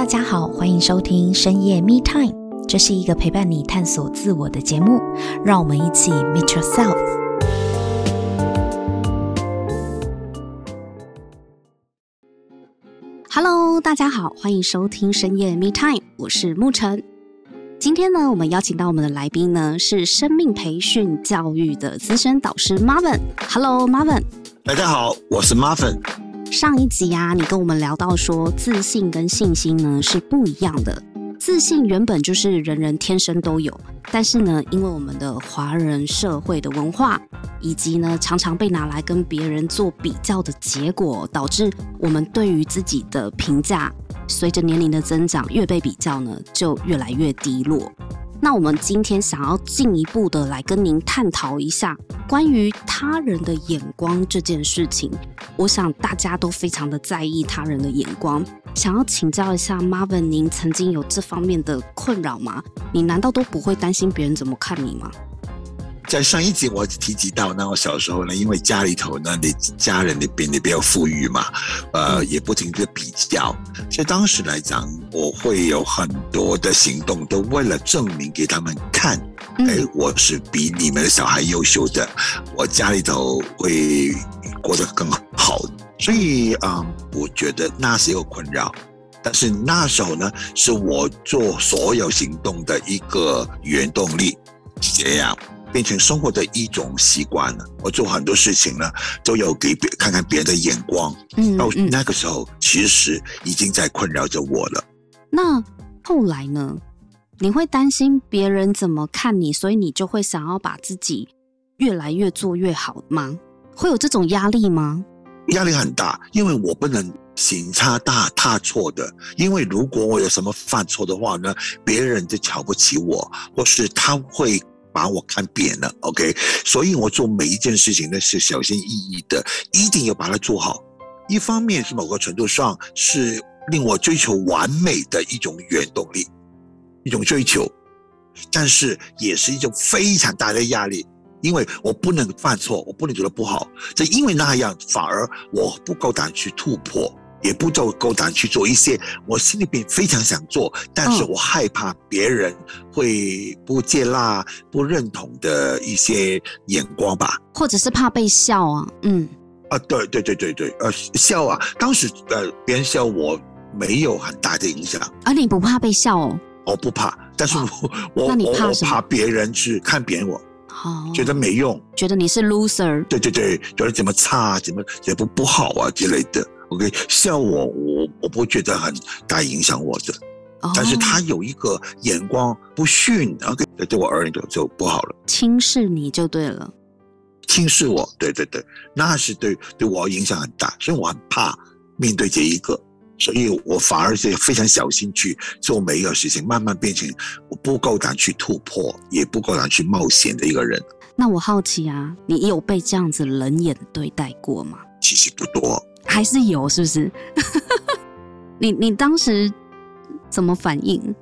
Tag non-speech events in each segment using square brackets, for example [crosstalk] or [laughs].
大家好，欢迎收听深夜 Me Time，这是一个陪伴你探索自我的节目，让我们一起 Meet Yourself。Hello，大家好，欢迎收听深夜 Me Time，我是沐晨。今天呢，我们邀请到我们的来宾呢，是生命培训教育的资深导师 Marvin。Hello，Marvin。大家好，我是 Marvin。上一集啊，你跟我们聊到说，自信跟信心呢是不一样的。自信原本就是人人天生都有，但是呢，因为我们的华人社会的文化，以及呢常常被拿来跟别人做比较的结果，导致我们对于自己的评价，随着年龄的增长，越被比较呢，就越来越低落。那我们今天想要进一步的来跟您探讨一下关于他人的眼光这件事情。我想大家都非常的在意他人的眼光，想要请教一下 Marvin，您曾经有这方面的困扰吗？你难道都不会担心别人怎么看你吗？在上一集我提及到，那我小时候呢，因为家里头呢，你家人那边你比较富裕嘛，呃，也不停的比较，所以当时来讲，我会有很多的行动，都为了证明给他们看，哎、欸，我是比你们的小孩优秀的，我家里头会过得更好，所以啊、嗯，我觉得那是一个困扰，但是那时候呢，是我做所有行动的一个原动力，是这样。变成生活的一种习惯了。我做很多事情呢，都有给别看看别人的眼光。嗯，到那个时候，其实已经在困扰着我了。那后来呢？你会担心别人怎么看你，所以你就会想要把自己越来越做越好吗？会有这种压力吗？压力很大，因为我不能行差大踏错的。因为如果我有什么犯错的话呢，别人就瞧不起我，或是他会。把我看扁了，OK，所以我做每一件事情呢是小心翼翼的，一定要把它做好。一方面是某个程度上是令我追求完美的一种原动力，一种追求，但是也是一种非常大的压力，因为我不能犯错，我不能觉得不好，这因为那样反而我不够胆去突破。也不够够胆去做一些我心里边非常想做，但是我害怕别人会不接纳、不认同的一些眼光吧，或者是怕被笑啊，嗯，啊，对对对对对，呃，笑啊，当时呃别人笑我没有很大的影响，而你不怕被笑哦？我不怕，但是我我我我怕别人去看扁我，哦，觉得没用，觉得你是 loser，对对对，觉得怎么差，怎么怎么不不好啊之类的。OK，像我，我我不会觉得很大影响我的，oh. 但是他有一个眼光不逊，OK，对我而言就就不好了，轻视你就对了，轻视我，对对对，那是对对我影响很大，所以我很怕面对这一个，所以我反而是非常小心去做每一个事情，慢慢变成我不够胆去突破，也不够胆去冒险的一个人。那我好奇啊，你有被这样子冷眼对待过吗？其实不多。还是有，是不是？[laughs] 你你当时怎么反应？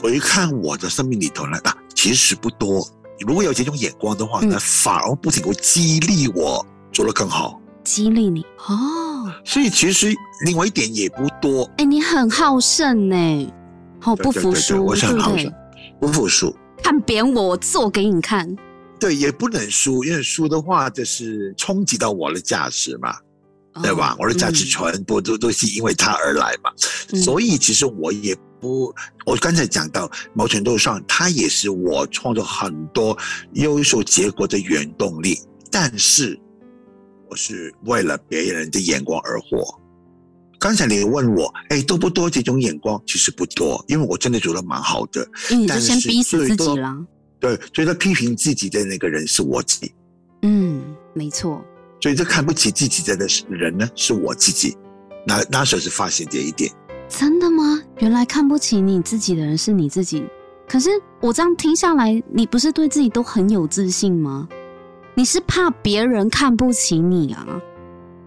回看我的生命里头呢，啊，其实不多。如果有这种眼光的话，那、嗯、反而不仅会激励我做得更好，激励你哦。所以其实另外一点也不多。哎、欸，你很好胜呢，好不服输，我是很好胜，不服输。看扁我，我做给你看。对，也不能输，因为输的话就是冲击到我的价值嘛。对吧？我的价值全部都都是因为他而来嘛，嗯、所以其实我也不，我刚才讲到某程度上，他也是我创造很多优秀结果的原动力。但是我是为了别人的眼光而活。刚才你问我，哎，多不多这种眼光？其实不多，因为我真的做得蛮好的。嗯，但是先逼死自己了。对，觉得批评自己的那个人是我自己。嗯，没错。所以这看不起自己的人呢，是我自己。那那时候是发现这一点。真的吗？原来看不起你自己的人是你自己。可是我这样听下来，你不是对自己都很有自信吗？你是怕别人看不起你啊？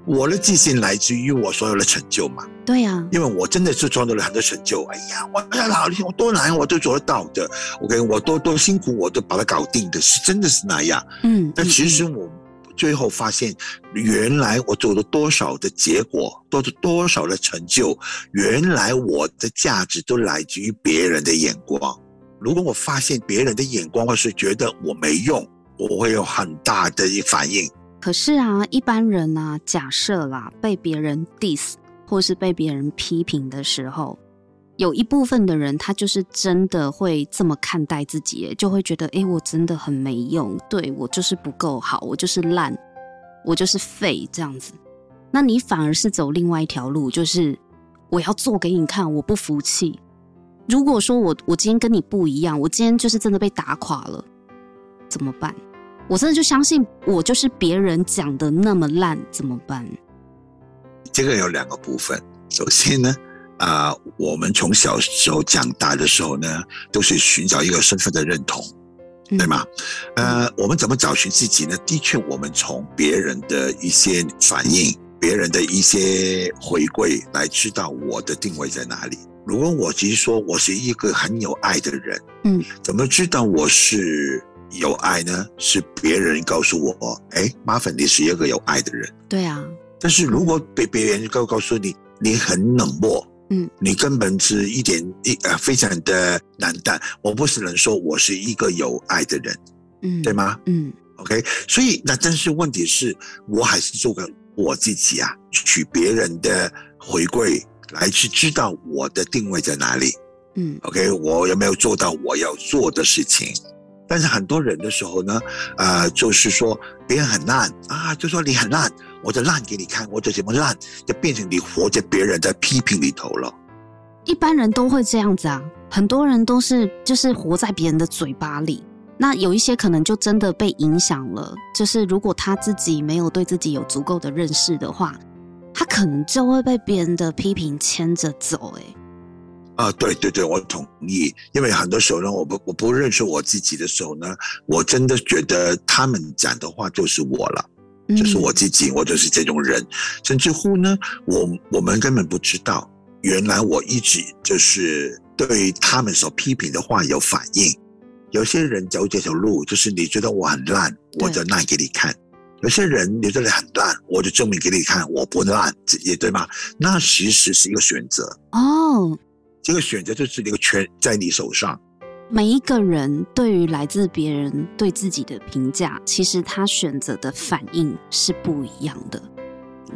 我的自信来自于我所有的成就嘛。对呀、啊，因为我真的是创造了很多成就。哎呀，我哎呀，老天，我多难，我都做得到的。OK，我多多辛苦，我都把它搞定的，是真的是那样。嗯，但其实我。最后发现，原来我做了多少的结果，做了多少的成就，原来我的价值都来自于别人的眼光。如果我发现别人的眼光，或是觉得我没用，我会有很大的反应。可是啊，一般人啊，假设啦，被别人 diss 或是被别人批评的时候，有一部分的人，他就是真的会这么看待自己，就会觉得，哎，我真的很没用，对，我就是不够好，我就是烂，我就是废这样子。那你反而是走另外一条路，就是我要做给你看，我不服气。如果说我我今天跟你不一样，我今天就是真的被打垮了，怎么办？我真的就相信我就是别人讲的那么烂，怎么办？这个有两个部分，首先呢。啊、呃，我们从小时候长大的时候呢，都是寻找一个身份的认同，对吗？嗯、呃，我们怎么找寻自己呢？的确，我们从别人的一些反应、别人的一些回馈来知道我的定位在哪里。如果我其实说我是一个很有爱的人，嗯，怎么知道我是有爱呢？是别人告诉我，哎，麻烦你是一个有爱的人。对啊。但是如果被别人告告诉你，你很冷漠。嗯，你根本是一点一呃，非常的难淡。我不是能说我是一个有爱的人，嗯，对吗？嗯，OK。所以那但是问题是我还是做个我自己啊，取别人的回馈来去知道我的定位在哪里。嗯，OK，我有没有做到我要做的事情？但是很多人的时候呢，呃，就是说别人很烂啊，就说你很烂。我就烂给你看，我就怎么烂，就变成你活在别人在批评里头了。一般人都会这样子啊，很多人都是就是活在别人的嘴巴里。那有一些可能就真的被影响了，就是如果他自己没有对自己有足够的认识的话，他可能就会被别人的批评牵着走。哎，啊，对对对，我同意。因为很多时候呢，我不我不认识我自己的时候呢，我真的觉得他们讲的话就是我了。就是我自己，我就是这种人，甚至乎呢，我我们根本不知道，原来我一直就是对他们所批评的话有反应。有些人走这条路，就是你觉得我很烂，我就烂给你看；有些人你觉得你很烂，我就证明给你看我不烂，也对吗？那其实是一个选择哦，这个选择就是一个权在你手上。每一个人对于来自别人对自己的评价，其实他选择的反应是不一样的。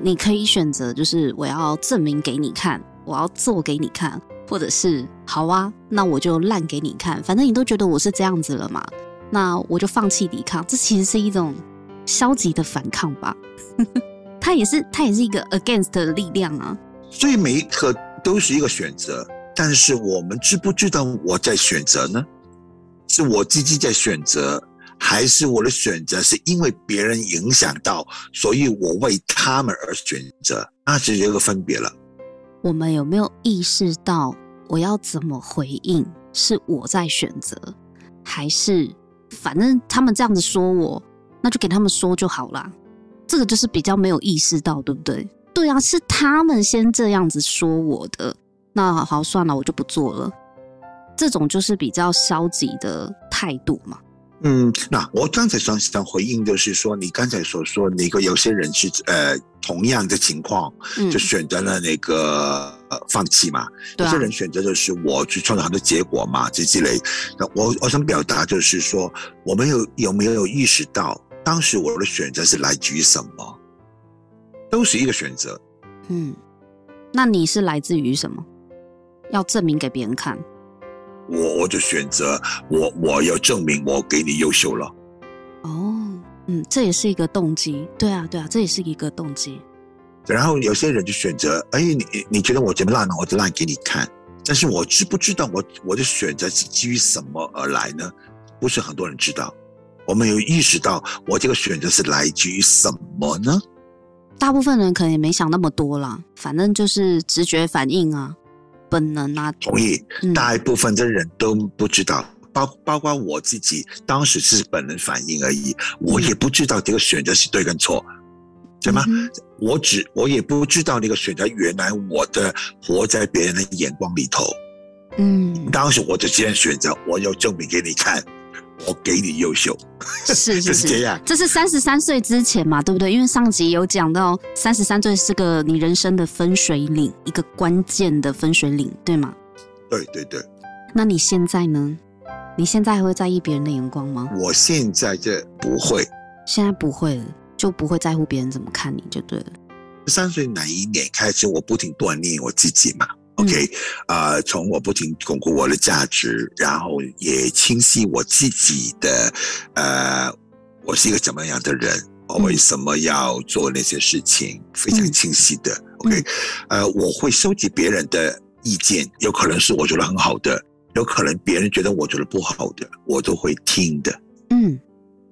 你可以选择，就是我要证明给你看，我要做给你看，或者是好啊，那我就烂给你看，反正你都觉得我是这样子了嘛，那我就放弃抵抗。这其实是一种消极的反抗吧。[laughs] 它也是，它也是一个 against 的力量啊。所以每一刻都是一个选择。但是我们知不知道我在选择呢？是我自己在选择，还是我的选择是因为别人影响到，所以我为他们而选择？那是一个分别了。我们有没有意识到我要怎么回应？是我在选择，还是反正他们这样子说我，那就给他们说就好啦。这个就是比较没有意识到，对不对？对啊，是他们先这样子说我的。那好，好，算了，我就不做了。这种就是比较消极的态度嘛。嗯，那我刚才想想回应，就是说你刚才所说那个有些人是呃同样的情况，就选择了那个、嗯、放弃嘛。有些人选择就是我去创造很多结果嘛，这积累。那我我想表达就是说，我们有有没有意识到，当时我的选择是来自于什么？都是一个选择。嗯，那你是来自于什么？要证明给别人看，我我就选择我我要证明我给你优秀了。哦，嗯，这也是一个动机。对啊，对啊，这也是一个动机。然后有些人就选择，哎，你你觉得我怎么烂呢？我就烂给你看。但是我知不知道我我的选择是基于什么而来呢？不是很多人知道。我们有意识到我这个选择是来自于什么呢？大部分人可能也没想那么多啦，反正就是直觉反应啊。本能啊，同意。大部分的人都不知道，嗯、包包括我自己，当时是本能反应而已，我也不知道这个选择是对跟错，对吗？嗯、我只我也不知道那个选择，原来我的活在别人的眼光里头。嗯，当时我就这样选择，我要证明给你看，我给你优秀，是是 [laughs] 是，是这样。这是三十三岁之前嘛，对不对？因为上集有讲到，三十三岁是个你人生的分水岭，一个关键的分水岭，对吗？对对对。那你现在呢？你现在还会在意别人的眼光吗？我现在这不会，现在不会了，就不会在乎别人怎么看你就对了。三岁哪一年开始，我不停锻炼我自己嘛。OK，啊、呃，从我不停巩固我的价值，然后也清晰我自己的，呃，我是一个怎么样的人，我为什么要做那些事情，非常清晰的。OK，呃，我会收集别人的意见，有可能是我觉得很好的，有可能别人觉得我觉得不好的，我都会听的。嗯，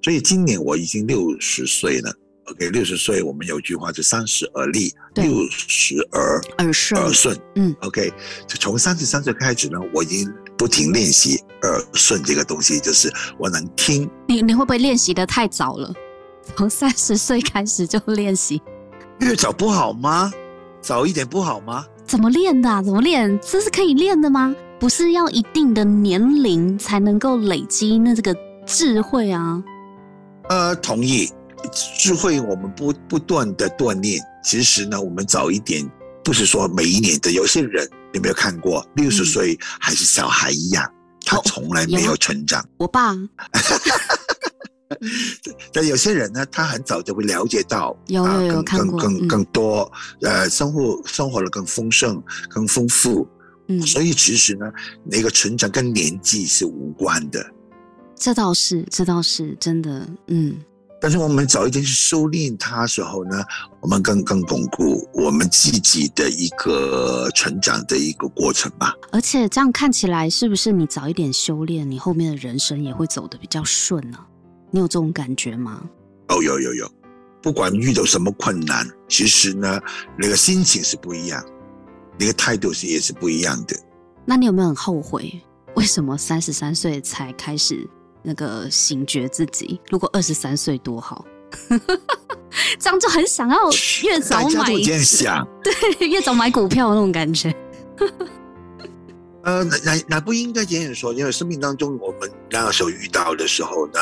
所以今年我已经六十岁了。OK，六十岁，我们有句话，就三十而立，六十而耳顺。耳顺，嗯，OK，就从三十三岁开始呢，我已经不停练习耳顺这个东西，就是我能听。你你会不会练习的太早了？从三十岁开始就练习，越早不好吗？早一点不好吗？怎么练的啊？怎么练？这是可以练的吗？不是要一定的年龄才能够累积那这个智慧啊？呃，同意。智慧，我们不不断的锻炼。其实呢，我们早一点，不是说每一年的。有些人有没有看过，六十岁还是小孩一样，嗯、他从来没有成长。哦、我爸。[laughs] 但有些人呢，他很早就会了解到，有有有看过，更更更多，嗯、呃，生活生活的更丰盛、更丰富。嗯，所以其实呢，那个成长跟年纪是无关的。这倒是，这倒是真的。嗯。但是我们早一点去修炼它的时候呢，我们更更巩固我们自己的一个成长的一个过程吧。而且这样看起来，是不是你早一点修炼，你后面的人生也会走得比较顺呢？你有这种感觉吗？哦，有有有，不管遇到什么困难，其实呢，那个心情是不一样，那个态度是也是不一样的。那你有没有很后悔？为什么三十三岁才开始？那个醒觉自己，如果二十三岁多好，这样就很想要越早买，[laughs] 越早买股票那种感觉。[laughs] 呃，那那不应该这样说，因为生命当中我们那个时候遇到的时候呢，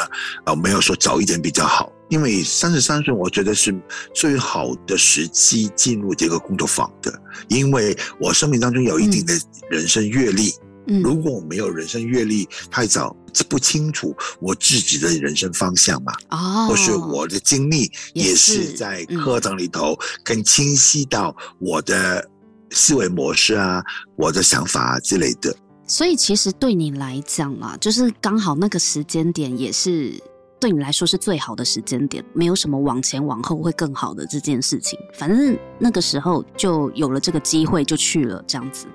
呃，没有说早一点比较好，因为三十三岁我觉得是最好的时机进入这个工作坊的，因为我生命当中有一定的人生阅历。嗯如果我没有人生阅历太早，不清楚我自己的人生方向嘛，哦，或是我的经历也是在课堂里头更清晰到我的思维模式啊，我的想法啊之类的。所以其实对你来讲啊，就是刚好那个时间点也是对你来说是最好的时间点，没有什么往前往后会更好的这件事情。反正那个时候就有了这个机会，就去了这样子。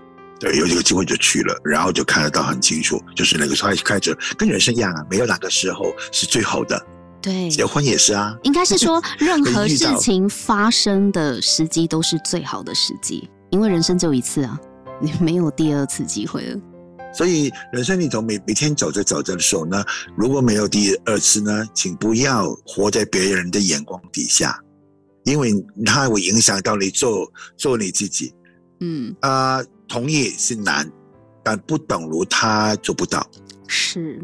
对，有这个机会就去了，然后就看得到很清楚，就是那个时候开始跟人生一样啊，没有哪个时候是最好的。对，结婚也是啊。应该是说，[laughs] 任何事情发生的时机都是最好的时机，因为人生只有一次啊，你没有第二次机会了。所以人生里头每每天走着走着的时候呢，如果没有第二次呢，请不要活在别人的眼光底下，因为它会影响到你做做你自己。嗯啊。呃同意是难，但不等于他做不到。是，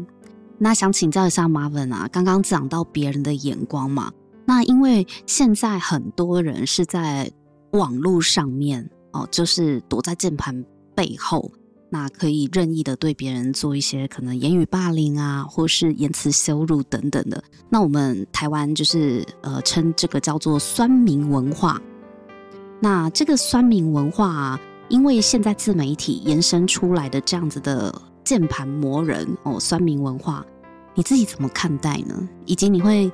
那想请教一下 Marvin 啊，刚刚讲到别人的眼光嘛，那因为现在很多人是在网络上面哦，就是躲在键盘背后，那可以任意的对别人做一些可能言语霸凌啊，或是言辞羞辱等等的。那我们台湾就是呃称这个叫做酸民文化。那这个酸民文化啊。因为现在自媒体延伸出来的这样子的键盘魔人哦，酸民文化，你自己怎么看待呢？以及你会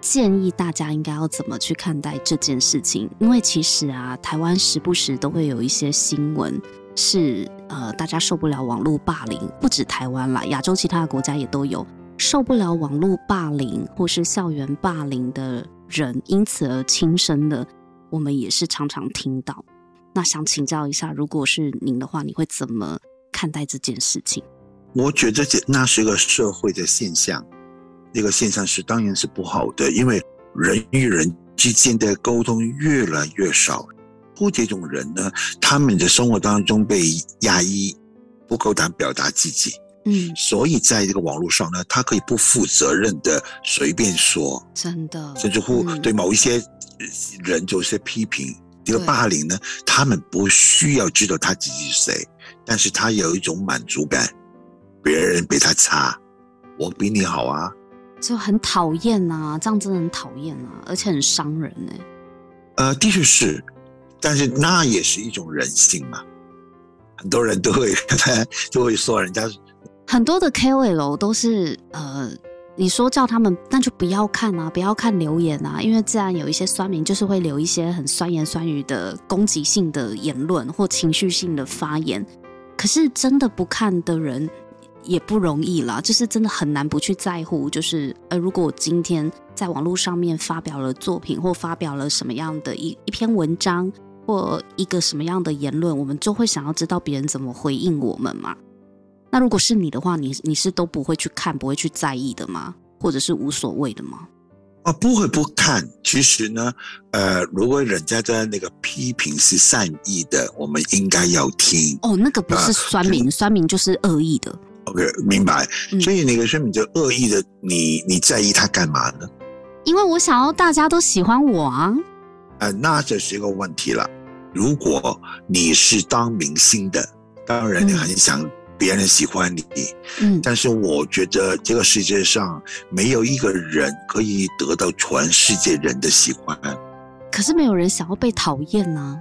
建议大家应该要怎么去看待这件事情？因为其实啊，台湾时不时都会有一些新闻是呃，大家受不了网络霸凌，不止台湾啦，亚洲其他的国家也都有受不了网络霸凌或是校园霸凌的人，因此而轻生的，我们也是常常听到。那想请教一下，如果是您的话，你会怎么看待这件事情？我觉得这那是一个社会的现象，那个现象是当然是不好的，因为人与人之间的沟通越来越少，或这种人呢，他们的生活当中被压抑，不够胆表达自己，嗯，所以在这个网络上呢，他可以不负责任的随便说，真的，甚至乎对某一些人做一些批评，这个霸凌呢，他们不需要知道他自己是谁，但是他有一种满足感，别人比他差，我比你好啊，就很讨厌啊，这样真的很讨厌啊，而且很伤人呢。呃，的确是，但是那也是一种人性嘛。很多人都会 [laughs] 都会说人家很多的 KOL 都是呃，你说叫他们那就不要看啊，不要看留言啊，因为自然有一些酸民就是会留一些很酸言酸语的攻击性的言论或情绪性的发言。可是真的不看的人也不容易啦，就是真的很难不去在乎。就是呃，如果我今天在网络上面发表了作品或发表了什么样的一一篇文章。或一个什么样的言论，我们就会想要知道别人怎么回应我们嘛？那如果是你的话，你你是都不会去看，不会去在意的吗？或者是无所谓的吗？啊，不会不看。其实呢，呃，如果人家的那个批评是善意的，我们应该要听。哦，那个不是酸民，呃、酸民就是恶意的。OK，明白。嗯、所以那个酸民就恶意的，你你在意他干嘛呢？因为我想要大家都喜欢我啊。呃，那这是一个问题了。如果你是当明星的，当然你很想别人喜欢你。嗯，但是我觉得这个世界上没有一个人可以得到全世界人的喜欢。可是没有人想要被讨厌呢？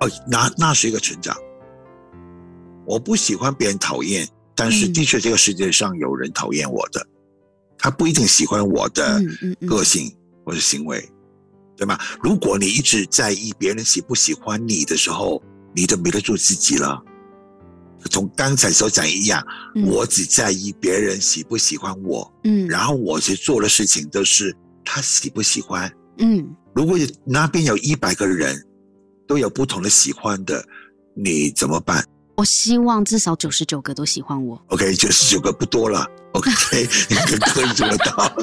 哦，那那是一个成长。我不喜欢别人讨厌，但是的确这个世界上有人讨厌我的，嗯、他不一定喜欢我的个性或者行为。对吗？如果你一直在意别人喜不喜欢你的时候，你就没得做自己了。从刚才所讲一样，嗯、我只在意别人喜不喜欢我，嗯，然后我去做的事情都是他喜不喜欢，嗯。如果那边有一百个人都有不同的喜欢的，你怎么办？我希望至少九十九个都喜欢我。OK，九十九个不多了。OK，[laughs] 你可以做得到。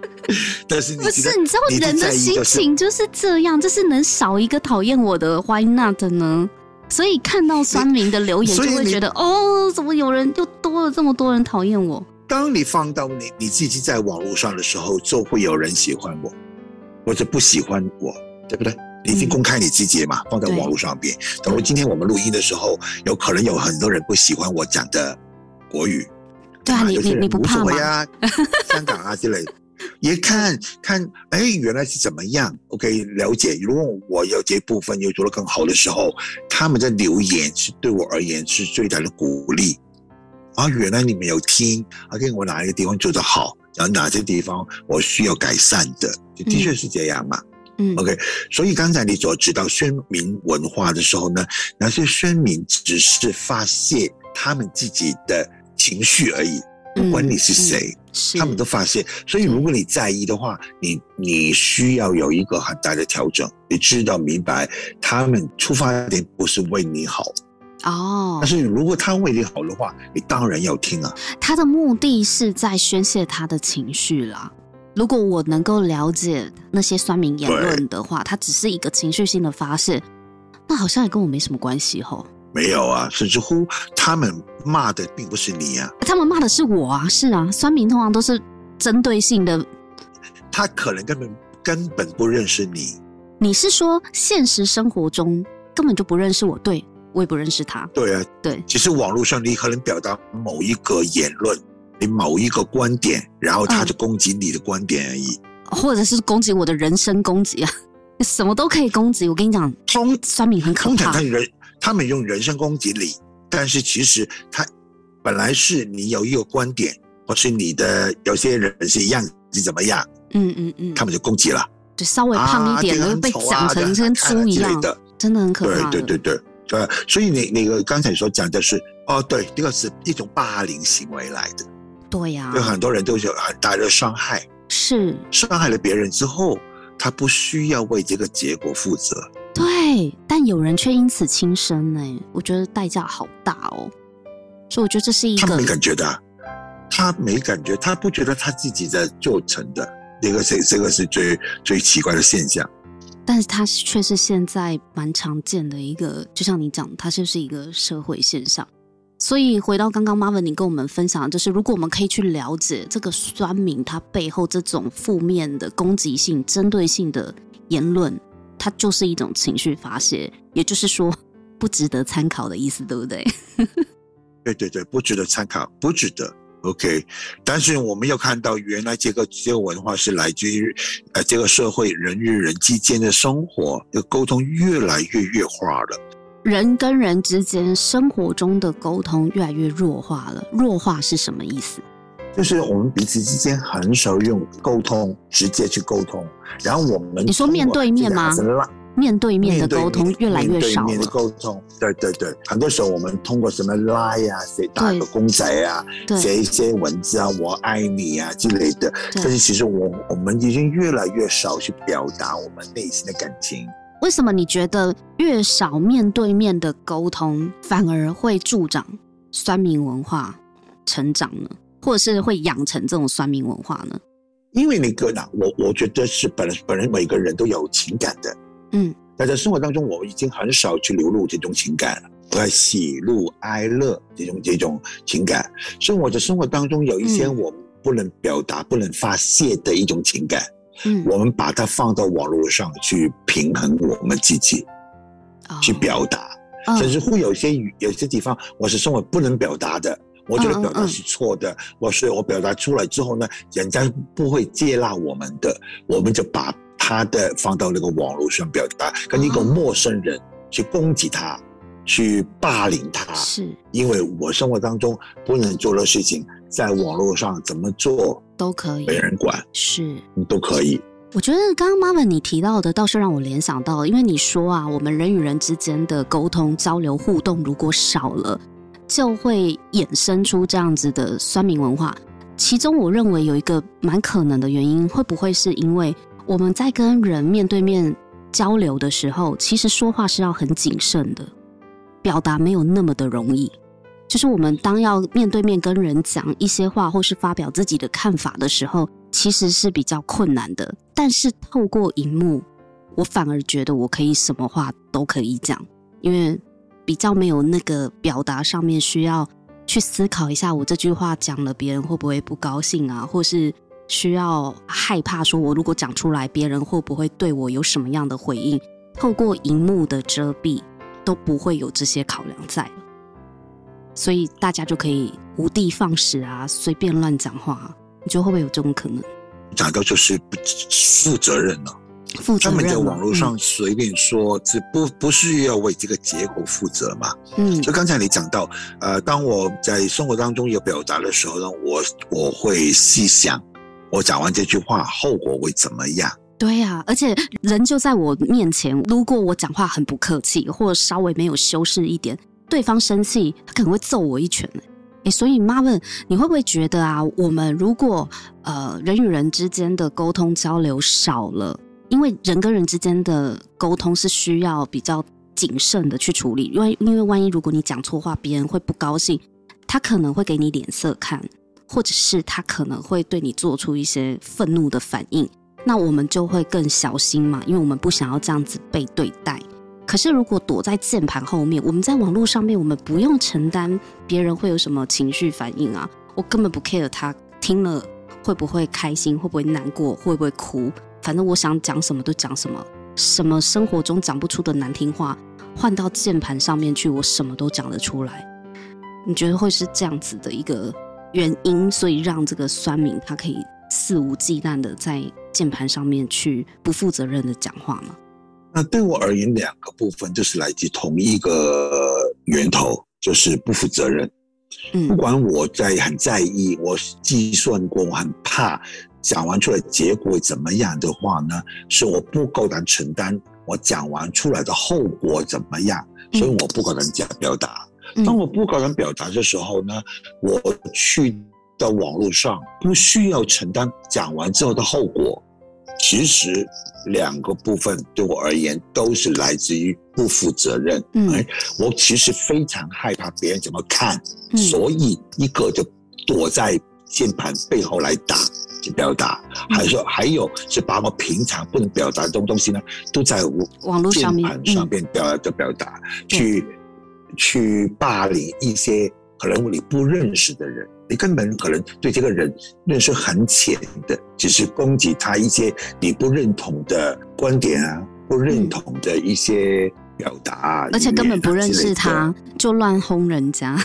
[laughs] 但是你不是你知道人的心情就是这样，就是能少一个讨厌我的，Why not 呢？所以看到酸民的留言，就会觉得哦，怎么有人又多了这么多人讨厌我？当你放到你你自己在网络上的时候，就会有人喜欢我，或者不喜欢我，对不对？你已经公开你自己嘛，嗯、放在网络上边。等于今天我们录音的时候，有可能有很多人不喜欢我讲的国语。对啊，你你你不怕吗？香港啊之类的。一看看，哎，原来是怎么样？OK，了解。如果我有这部分又做得更好的时候，他们的留言是对我而言是最大的鼓励。啊，原来你们有听，OK，我哪一个地方做得好，然后哪些地方我需要改善的，就的确是这样嘛。嗯，OK。所以刚才你所知道宣明文化的时候呢，那些宣明只是发泄他们自己的情绪而已。不管你是谁，嗯嗯、他们都发现。所以，如果你在意的话，你你需要有一个很大的调整。你知道明白，他们出发点不是为你好哦。但是，如果他为你好的话，你当然要听啊。他的目的是在宣泄他的情绪啦。如果我能够了解那些酸民言论的话，他只是一个情绪性的发泄，那好像也跟我没什么关系吼。没有啊，甚至乎他们骂的并不是你啊，他们骂的是我啊，是啊，酸民通常都是针对性的，他可能根本根本不认识你。你是说现实生活中根本就不认识我？对，我也不认识他。对啊，对，其实网络上你可能表达某一个言论，你某一个观点，然后他就攻击你的观点而已，嗯、或者是攻击我的人身攻击啊，[laughs] 什么都可以攻击。我跟你讲，通酸民很可怕。他们用人身攻击你，但是其实他本来是你有一个观点，或是你的有些人是一样是怎么样，嗯嗯嗯，他们就攻击了，就稍微胖一点，啊、被讲成跟猪一样的，真的很可怕。对对对对，呃，所以你那个刚才所讲的是，哦，对，这个是一种霸凌行为来的，对呀、啊，有很多人都有很大的伤害，是伤害了别人之后，他不需要为这个结果负责。对，但有人却因此轻生呢，我觉得代价好大哦。所以我觉得这是一个他没感觉的，他没感觉，他不觉得他自己在做成的。这个是这个是最最奇怪的现象。但是他却是现在蛮常见的一个，就像你讲，它就是一个社会现象。所以回到刚刚 Marvin 你跟我们分享，就是如果我们可以去了解这个酸民他背后这种负面的攻击性、针对性的言论，它就是一种情绪发泄，也就是说不值得参考的意思，对不对？[laughs] 对对对，不值得参考，不值得。OK，但是我们要看到，原来这个这个文化是来自于呃这个社会人与人之间的生活的沟通越来越弱化了。人跟人之间生活中的沟通越来越弱化了。弱化是什么意思？就是我们彼此之间很少用沟通直接去沟通，然后我们你说面对面吗？面对面的沟通越来越少了。面对面的沟通，对对对，很多时候我们通过什么拉呀、啊，谁打个公仔啊，写一些文字啊，“我爱你”啊之类的。但是其实我我们已经越来越少去表达我们内心的感情。为什么你觉得越少面对面的沟通，反而会助长酸民文化成长呢？或者是会养成这种算命文化呢？因为那个呢，我我觉得是本本人每个人都有情感的。嗯，但在生活当中，我已经很少去流露这种情感了，在喜怒哀乐这种这种情感。所以我的生活当中有一些我们不能表达、嗯、不能发泄的一种情感，嗯，我们把它放到网络上去平衡我们自己，哦、去表达，甚至会有些语有些地方我是生活不能表达的，我觉得表达是错的，嗯嗯、我是我表达出来之后呢，人家不会接纳我们的，我们就把。他的放到那个网络上表达，跟一个陌生人去攻击他，去霸凌他，是因为我生活当中不能做的事情，在网络上怎么做都可以，没人管，是都可以。我觉得刚刚 Marvin 你提到的倒是让我联想到，因为你说啊，我们人与人之间的沟通、交流、互动如果少了，就会衍生出这样子的酸民文化。其中我认为有一个蛮可能的原因，会不会是因为？我们在跟人面对面交流的时候，其实说话是要很谨慎的，表达没有那么的容易。就是我们当要面对面跟人讲一些话，或是发表自己的看法的时候，其实是比较困难的。但是透过荧幕，我反而觉得我可以什么话都可以讲，因为比较没有那个表达上面需要去思考一下，我这句话讲了别人会不会不高兴啊，或是。需要害怕说，我如果讲出来，别人会不会对我有什么样的回应？透过荧幕的遮蔽，都不会有这些考量在，所以大家就可以无的放矢啊，随便乱讲话。你觉得会不会有这种可能？讲到就是不负责任了，负责任。他们在网络上随便说，这、嗯、不不是要为这个结果负责嘛？嗯，就刚才你讲到，呃，当我在生活当中有表达的时候呢，我我会细想。我讲完这句话，后果会怎么样？对呀、啊，而且人就在我面前，如果我讲话很不客气，或者稍微没有修饰一点，对方生气，他可能会揍我一拳。诶，所以 Marvin，你会不会觉得啊，我们如果呃人与人之间的沟通交流少了，因为人跟人之间的沟通是需要比较谨慎的去处理，因为因为万一如果你讲错话，别人会不高兴，他可能会给你脸色看。或者是他可能会对你做出一些愤怒的反应，那我们就会更小心嘛，因为我们不想要这样子被对待。可是如果躲在键盘后面，我们在网络上面，我们不用承担别人会有什么情绪反应啊，我根本不 care 他听了会不会开心，会不会难过，会不会哭，反正我想讲什么都讲什么，什么生活中讲不出的难听话，换到键盘上面去，我什么都讲得出来。你觉得会是这样子的一个？原因，所以让这个酸民他可以肆无忌惮的在键盘上面去不负责任的讲话吗？那对我而言，两个部分就是来自同一个源头，就是不负责任。嗯，不管我在很在意，我计算过，我很怕讲完出来结果怎么样的话呢？是我不够胆承担我讲完出来的后果怎么样，所以我不可能讲表达。当我不可能表达的时候呢，我去到网络上不需要承担讲完之后的后果。其实两个部分对我而言都是来自于不负责任。嗯，我其实非常害怕别人怎么看，所以一个就躲在键盘背后来打去表达，还说还有是把我平常不能表达的东西呢，都在网络上面上面表的表达。去。去霸凌一些可能你不认识的人，你根本可能对这个人认识很浅的，只是攻击他一些你不认同的观点啊，不认同的一些表达啊，而且根本不认识他就乱轰人家，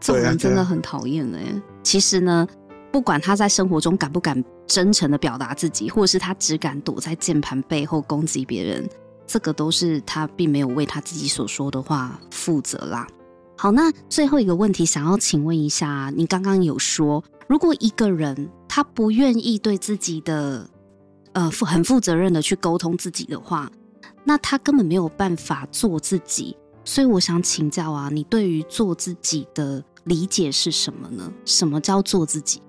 这种人真的很讨厌的耶。其实呢，不管他在生活中敢不敢真诚的表达自己，或者是他只敢躲在键盘背后攻击别人，这个都是他并没有为他自己所说的话负责啦。好，那最后一个问题，想要请问一下，你刚刚有说，如果一个人他不愿意对自己的呃负很负责任的去沟通自己的话，那他根本没有办法做自己。所以我想请教啊，你对于做自己的理解是什么呢？什么叫做自己？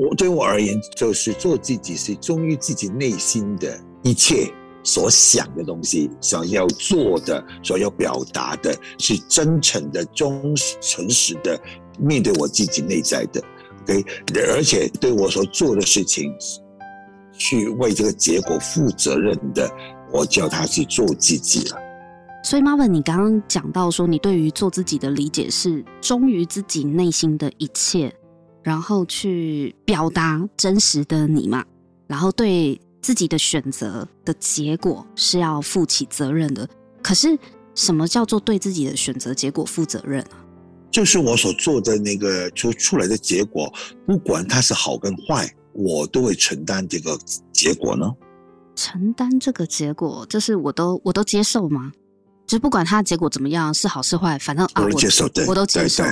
我对我而言，就是做自己是忠于自己内心的一切。所想的东西，想要做的，所要表达的，是真诚的、忠、诚实的面对我自己内在的，OK，而且对我所做的事情，去为这个结果负责任的，我叫他去做自己了。所以妈妈你刚刚讲到说，你对于做自己的理解是忠于自己内心的一切，然后去表达真实的你嘛，然后对。自己的选择的结果是要负起责任的。可是，什么叫做对自己的选择结果负责任啊？就是我所做的那个出出来的结果，不管它是好跟坏，我都会承担这个结果呢。承担这个结果，就是我都我都接受吗？就不管它的结果怎么样，是好是坏，反正啊，我都接受，我都接受。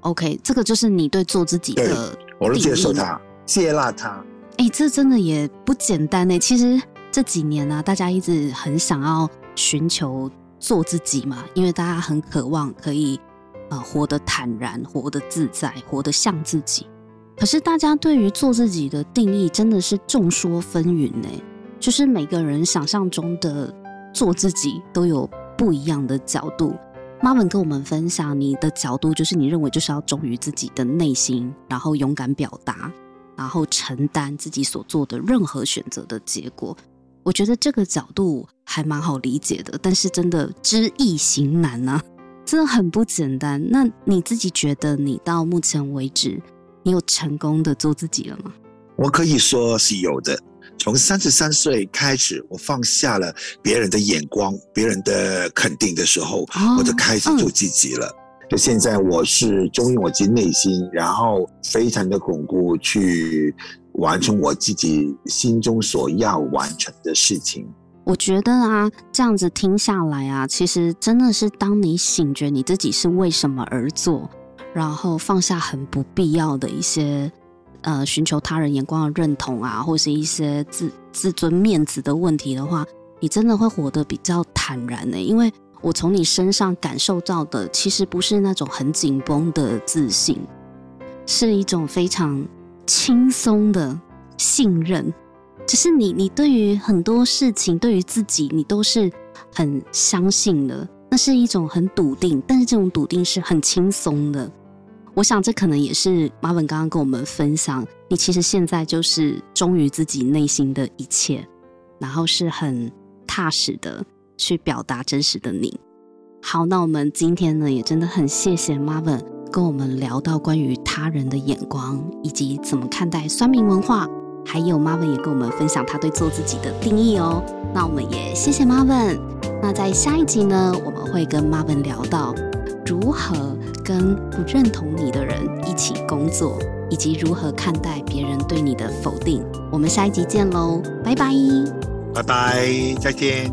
OK，这个就是你对做自己的，我都接受它，接纳它。哎，这真的也不简单呢。其实这几年呢、啊，大家一直很想要寻求做自己嘛，因为大家很渴望可以呃活得坦然、活得自在、活得像自己。可是大家对于做自己的定义真的是众说纷纭呢，就是每个人想象中的做自己都有不一样的角度。妈妈跟我们分享你的角度，就是你认为就是要忠于自己的内心，然后勇敢表达。然后承担自己所做的任何选择的结果，我觉得这个角度还蛮好理解的。但是真的知易行难啊，真的很不简单。那你自己觉得，你到目前为止，你有成功的做自己了吗？我可以说是有的。从三十三岁开始，我放下了别人的眼光、别人的肯定的时候，哦、我就开始做自己了。嗯就现在，我是忠于我自己内心，然后非常的巩固，去完成我自己心中所要完成的事情。我觉得啊，这样子听下来啊，其实真的是当你醒觉你自己是为什么而做，然后放下很不必要的一些呃寻求他人眼光的认同啊，或是一些自自尊面子的问题的话，你真的会活得比较坦然呢，因为。我从你身上感受到的，其实不是那种很紧绷的自信，是一种非常轻松的信任。只是你，你对于很多事情，对于自己，你都是很相信的。那是一种很笃定，但是这种笃定是很轻松的。我想，这可能也是 Marvin 刚刚跟我们分享，你其实现在就是忠于自己内心的一切，然后是很踏实的。去表达真实的你。好，那我们今天呢，也真的很谢谢 Marvin 跟我们聊到关于他人的眼光，以及怎么看待酸民文化，还有 Marvin 也跟我们分享他对做自己的定义哦。那我们也谢谢 Marvin。那在下一集呢，我们会跟 Marvin 聊到如何跟不认同你的人一起工作，以及如何看待别人对你的否定。我们下一集见喽，拜拜，拜拜，再见。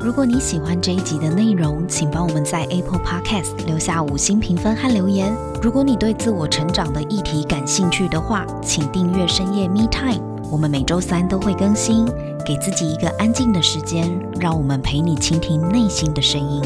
如果你喜欢这一集的内容，请帮我们在 Apple Podcast 留下五星评分和留言。如果你对自我成长的议题感兴趣的话，请订阅深夜 Me Time，我们每周三都会更新。给自己一个安静的时间，让我们陪你倾听内心的声音。